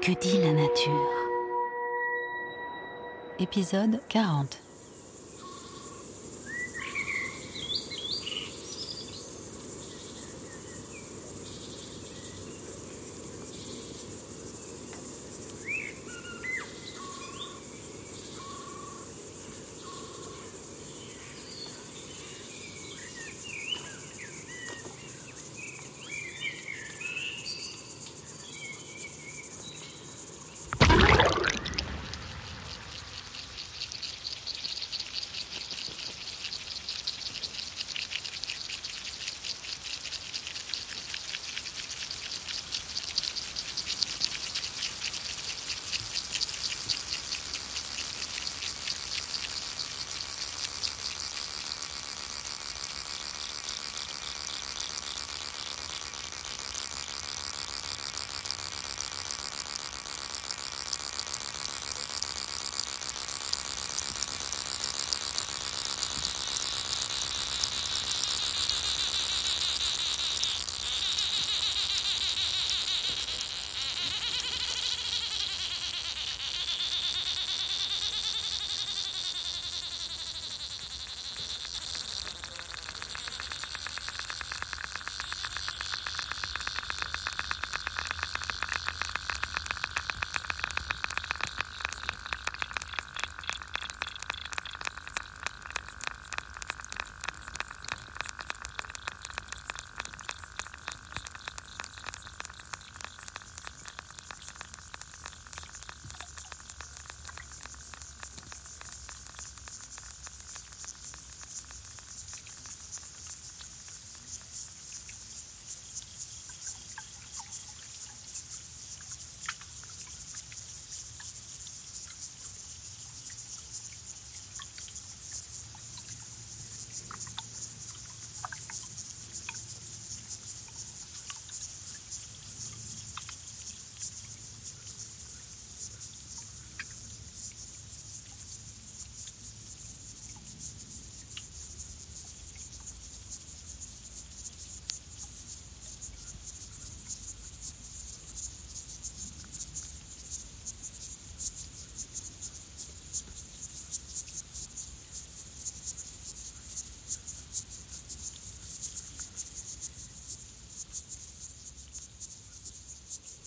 Que dit la nature. Épisode 40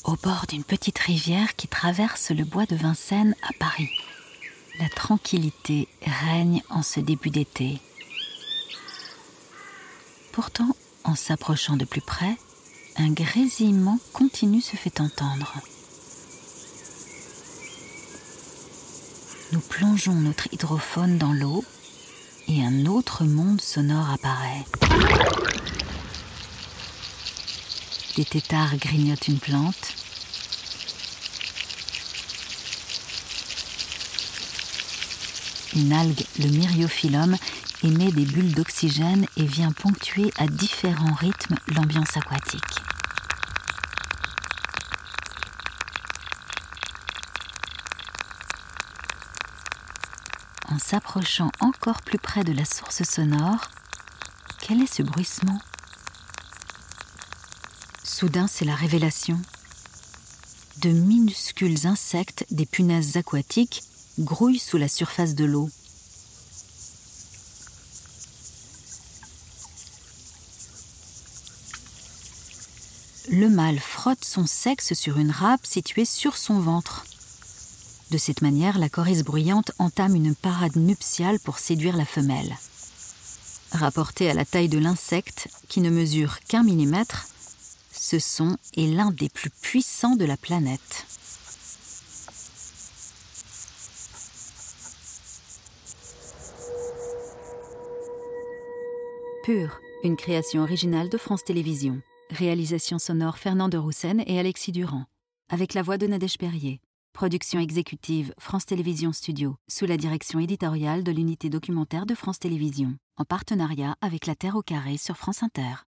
au bord d'une petite rivière qui traverse le bois de Vincennes à Paris. La tranquillité règne en ce début d'été. Pourtant, en s'approchant de plus près, un grésillement continu se fait entendre. Nous plongeons notre hydrophone dans l'eau et un autre monde sonore apparaît. Des têtards grignotent une plante. Une algue, le myriophyllum, émet des bulles d'oxygène et vient ponctuer à différents rythmes l'ambiance aquatique. En s'approchant encore plus près de la source sonore, quel est ce bruissement? Soudain, c'est la révélation. De minuscules insectes, des punaises aquatiques, grouillent sous la surface de l'eau. Le mâle frotte son sexe sur une râpe située sur son ventre. De cette manière, la chorisse bruyante entame une parade nuptiale pour séduire la femelle. Rapporté à la taille de l'insecte, qui ne mesure qu'un millimètre, ce son est l'un des plus puissants de la planète. Pur, une création originale de France Télévisions. Réalisation sonore Fernand de Roussen et Alexis Durand. Avec la voix de Nadège Perrier. Production exécutive France Télévisions Studio, sous la direction éditoriale de l'unité documentaire de France Télévisions, en partenariat avec La Terre au Carré sur France Inter.